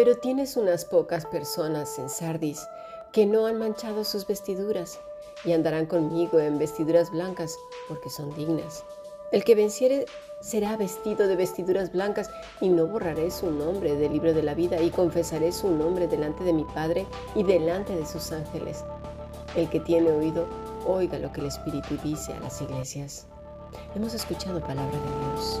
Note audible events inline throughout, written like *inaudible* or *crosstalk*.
Pero tienes unas pocas personas en Sardis que no han manchado sus vestiduras y andarán conmigo en vestiduras blancas porque son dignas. El que venciere será vestido de vestiduras blancas y no borraré su nombre del libro de la vida y confesaré su nombre delante de mi Padre y delante de sus ángeles. El que tiene oído, oiga lo que el Espíritu dice a las iglesias. Hemos escuchado palabra de Dios.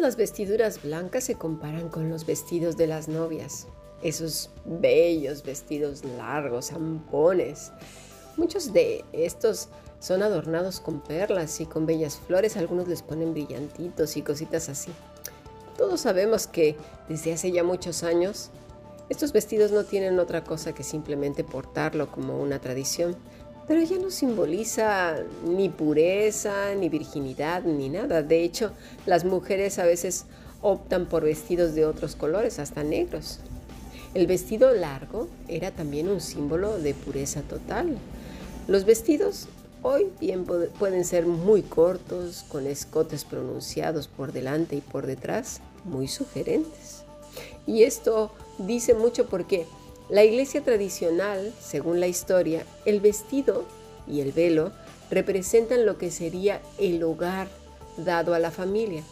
Las vestiduras blancas se comparan con los vestidos de las novias, esos bellos vestidos largos, zampones. Muchos de estos son adornados con perlas y con bellas flores, algunos les ponen brillantitos y cositas así. Todos sabemos que desde hace ya muchos años estos vestidos no tienen otra cosa que simplemente portarlo como una tradición, pero ya no simboliza ni pureza, ni virginidad, ni nada. De hecho, las mujeres a veces optan por vestidos de otros colores, hasta negros. El vestido largo era también un símbolo de pureza total. Los vestidos hoy bien pueden ser muy cortos, con escotes pronunciados por delante y por detrás, muy sugerentes. Y esto dice mucho porque la iglesia tradicional, según la historia, el vestido y el velo representan lo que sería el hogar dado a la familia.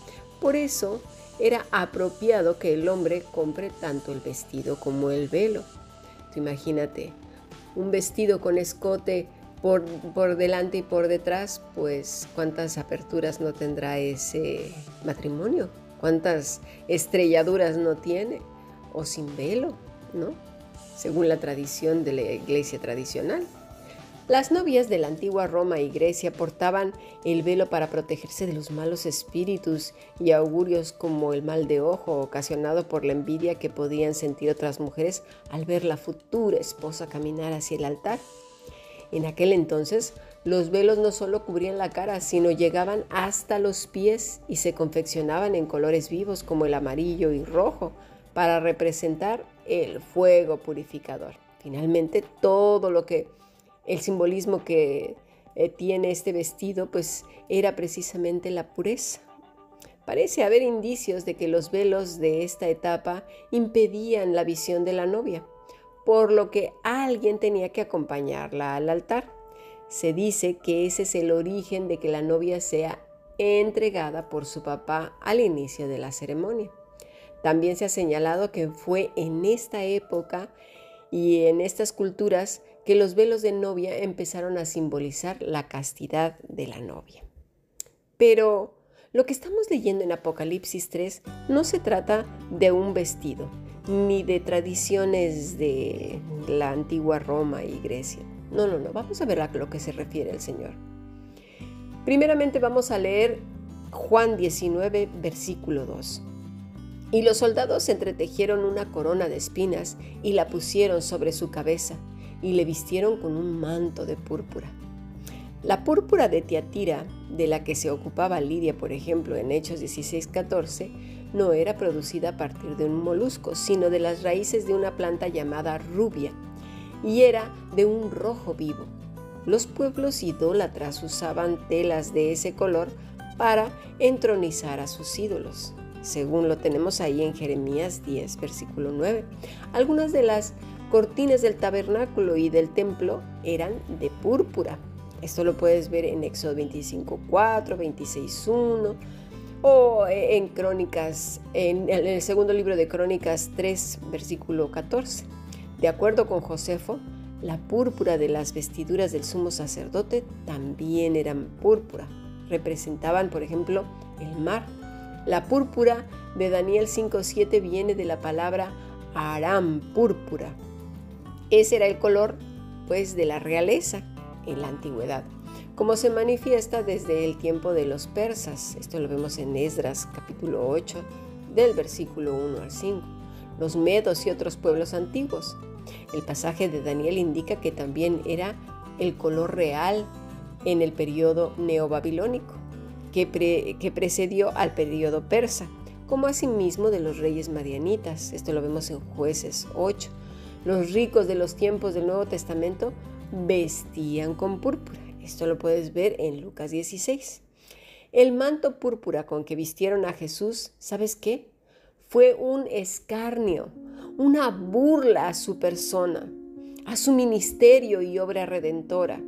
Por eso era apropiado que el hombre compre tanto el vestido como el velo. imagínate, un vestido con escote por, por, delante y por detrás, pues cuántas aperturas no tendrá ese matrimonio, cuántas estrelladuras no tiene, o sin velo, ¿no? Según la tradición de la iglesia tradicional. Las novias de la antigua Roma y Grecia portaban el velo para protegerse de los malos espíritus y augurios como el mal de ojo ocasionado por la envidia que podían sentir otras mujeres al ver la futura esposa caminar hacia el altar. En aquel entonces, los velos no solo cubrían la cara, sino llegaban hasta los pies y se confeccionaban en colores vivos como el amarillo y rojo para representar el fuego purificador. Finalmente, todo lo que el simbolismo que eh, tiene este vestido, pues era precisamente la pureza. Parece haber indicios de que los velos de esta etapa impedían la visión de la novia, por lo que alguien tenía que acompañarla al altar. Se dice que ese es el origen de que la novia sea entregada por su papá al inicio de la ceremonia. También se ha señalado que fue en esta época y en estas culturas que los velos de novia empezaron a simbolizar la castidad de la novia. Pero lo que estamos leyendo en Apocalipsis 3 no se trata de un vestido, ni de tradiciones de la antigua Roma y Grecia. No, no, no, vamos a ver a lo que se refiere el Señor. Primeramente vamos a leer Juan 19, versículo 2. Y los soldados entretejieron una corona de espinas y la pusieron sobre su cabeza y le vistieron con un manto de púrpura. La púrpura de Tiatira, de la que se ocupaba Lidia, por ejemplo, en Hechos 16:14, no era producida a partir de un molusco, sino de las raíces de una planta llamada rubia, y era de un rojo vivo. Los pueblos idólatras usaban telas de ese color para entronizar a sus ídolos según lo tenemos ahí en Jeremías 10, versículo 9. Algunas de las cortinas del tabernáculo y del templo eran de púrpura. Esto lo puedes ver en Éxodo 25, 4, 26, 1 o en Crónicas, en el segundo libro de Crónicas 3, versículo 14. De acuerdo con Josefo, La púrpura de las vestiduras del sumo sacerdote también eran púrpura. Representaban, por ejemplo, el mar. La púrpura de Daniel 5.7 viene de la palabra aram, púrpura. Ese era el color, pues, de la realeza en la antigüedad, como se manifiesta desde el tiempo de los persas. Esto lo vemos en Esdras capítulo 8, del versículo 1 al 5. Los medos y otros pueblos antiguos. El pasaje de Daniel indica que también era el color real en el periodo neobabilónico, que, precedió al periodo persa, como asimismo de los reyes madianitas. Esto lo vemos en jueces 8. Los ricos de los tiempos del Nuevo Testamento vestían con púrpura. Esto lo puedes ver en Lucas 16. El manto púrpura con que vistieron a Jesús, ¿sabes qué? Fue un escarnio, una burla a su persona, a su ministerio y obra redentora.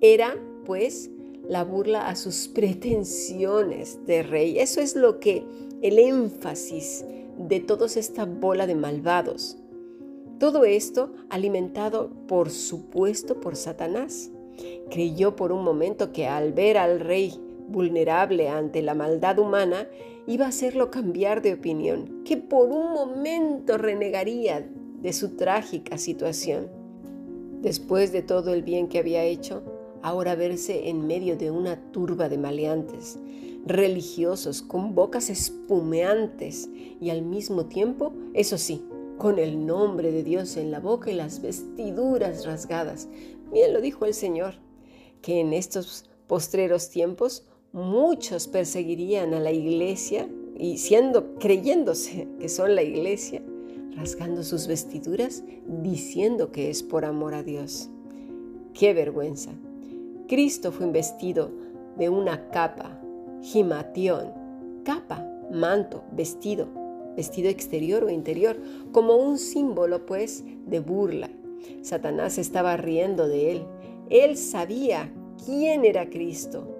Era, pues, la burla a sus *laughs* pretensiones de rey. Eso es lo que el énfasis de toda esta bola de malvados. Todo esto alimentado, por supuesto, por Satanás. Creyó por un momento que al ver al rey vulnerable ante la maldad humana, iba a hacerlo cambiar de opinión, que por un momento renegaría de su trágica situación. Después de todo el bien que había hecho, ahora verse en medio de una turba de maleantes, religiosos con bocas espumeantes y al mismo tiempo, eso sí, con el nombre de Dios en la boca y las vestiduras rasgadas. Bien lo dijo el Señor, que en estos postreros tiempos muchos perseguirían a la iglesia y siendo creyéndose que son la iglesia, rasgando sus vestiduras, diciendo que es por amor a Dios. ¡Qué vergüenza! Cristo fue investido de una capa, gimatión, capa, manto, vestido, vestido exterior o interior, como un símbolo pues de burla. Satanás estaba riendo de él. Él sabía quién era Cristo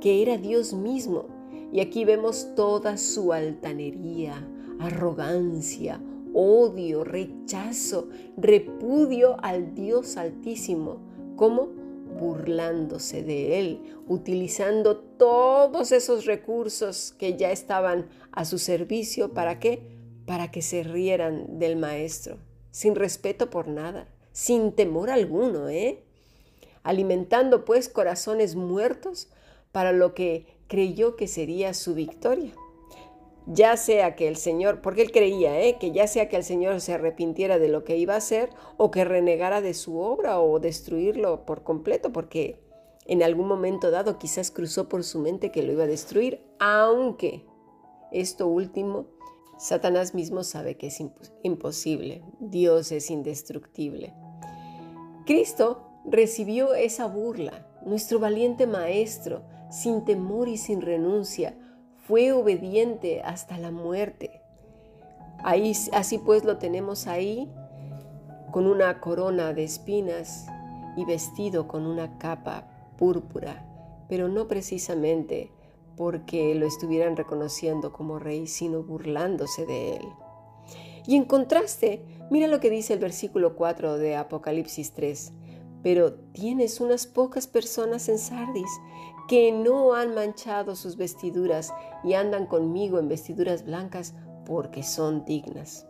que era Dios mismo. Y aquí vemos toda su altanería, arrogancia, odio, rechazo, repudio al Dios altísimo, como burlándose de él, utilizando todos esos recursos que ya estaban a su servicio, ¿para qué? Para que se rieran del maestro, sin respeto por nada, sin temor alguno, ¿eh? Alimentando pues corazones muertos para lo que creyó que sería su victoria. Ya sea que el Señor, porque él creía, ¿eh? que ya sea que el Señor se arrepintiera de lo que iba a hacer o que renegara de su obra o destruirlo por completo, porque en algún momento dado quizás cruzó por su mente que lo iba a destruir, aunque esto último, Satanás mismo sabe que es imposible, Dios es indestructible. Cristo recibió esa burla, nuestro valiente Maestro, sin temor y sin renuncia, fue obediente hasta la muerte. Ahí, así pues lo tenemos ahí, con una corona de espinas y vestido con una capa púrpura, pero no precisamente porque lo estuvieran reconociendo como rey, sino burlándose de él. Y en contraste, mira lo que dice el versículo 4 de Apocalipsis 3. Pero tienes unas pocas personas en Sardis que no han manchado sus vestiduras y andan conmigo en vestiduras blancas porque son dignas.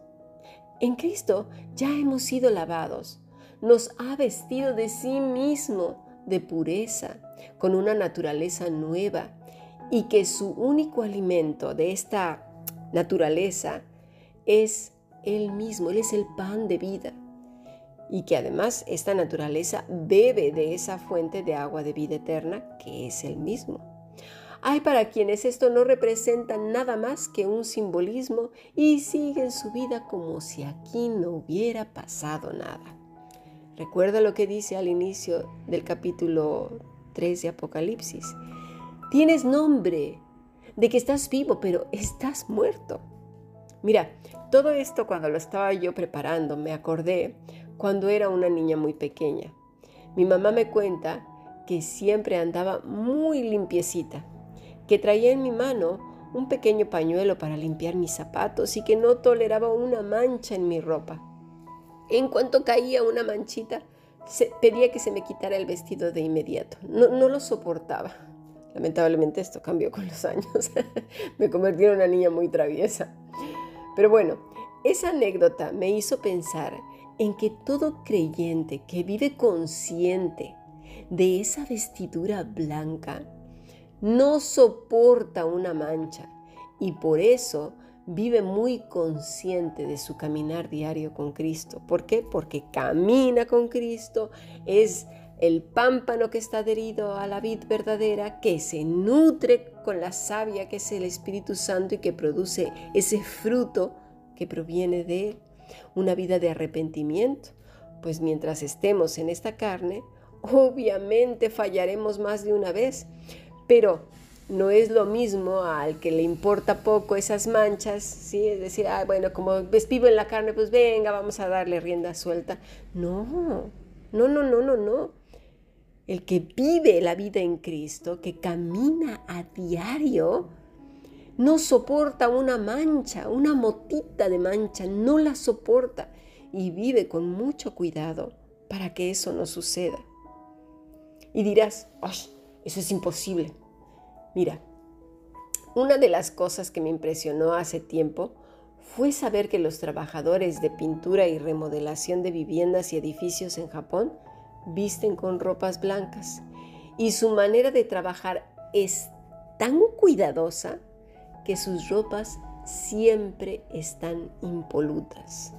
En Cristo ya hemos sido lavados. Nos ha vestido de sí mismo de pureza, con una naturaleza nueva, y que su único alimento de esta naturaleza es Él mismo, Él es el pan de vida y que además esta naturaleza bebe de esa fuente de agua de vida eterna que es el mismo. Hay para quienes esto no representa nada más que un simbolismo y siguen su vida como si aquí no hubiera pasado nada. Recuerda lo que dice al inicio del capítulo 3 de Apocalipsis. Tienes nombre de que estás vivo, pero estás muerto. Mira, todo esto cuando lo estaba yo preparando me acordé cuando era una niña muy pequeña. Mi mamá me cuenta que siempre andaba muy limpiecita, que traía en mi mano un pequeño pañuelo para limpiar mis zapatos y que no toleraba una mancha en mi ropa. En cuanto caía una manchita, pedía que se me quitara el vestido de inmediato. No, no lo soportaba. Lamentablemente esto cambió con los años. *laughs* me convertí en una niña muy traviesa. Pero bueno, esa anécdota me hizo pensar en que todo creyente que vive consciente de esa vestidura blanca no soporta una mancha y por eso vive muy consciente de su caminar diario con Cristo. ¿Por qué? Porque camina con Cristo, es el pámpano que está adherido a la vid verdadera, que se nutre con la savia que es el Espíritu Santo y que produce ese fruto que proviene de Él, una vida de arrepentimiento. Pues mientras estemos en esta carne, obviamente fallaremos más de una vez, pero no es lo mismo al que le importa poco esas manchas, ¿sí? Es decir, ah, bueno, como vivo en la carne, pues venga, vamos a darle rienda suelta. No, no, no, no, no, no. El que vive la vida en Cristo, que camina a diario, no soporta una mancha, una motita de mancha, no la soporta y vive con mucho cuidado para que eso no suceda. Y dirás, eso es imposible. Mira, una de las cosas que me impresionó hace tiempo fue saber que los trabajadores de pintura y remodelación de viviendas y edificios en Japón visten con ropas blancas y su manera de trabajar es tan cuidadosa que sus ropas siempre están impolutas.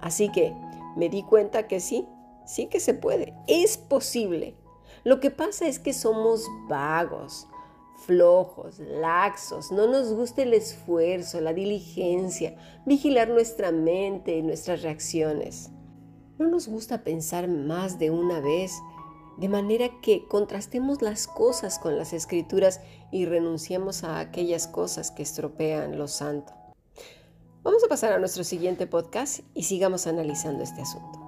Así que me di cuenta que sí, sí que se puede, es posible. Lo que pasa es que somos vagos, flojos, laxos, no nos gusta el esfuerzo, la diligencia, vigilar nuestra mente y nuestras reacciones. No nos gusta pensar más de una vez, de manera que contrastemos las cosas con las escrituras y renunciemos a aquellas cosas que estropean lo santo. Vamos a pasar a nuestro siguiente podcast y sigamos analizando este asunto.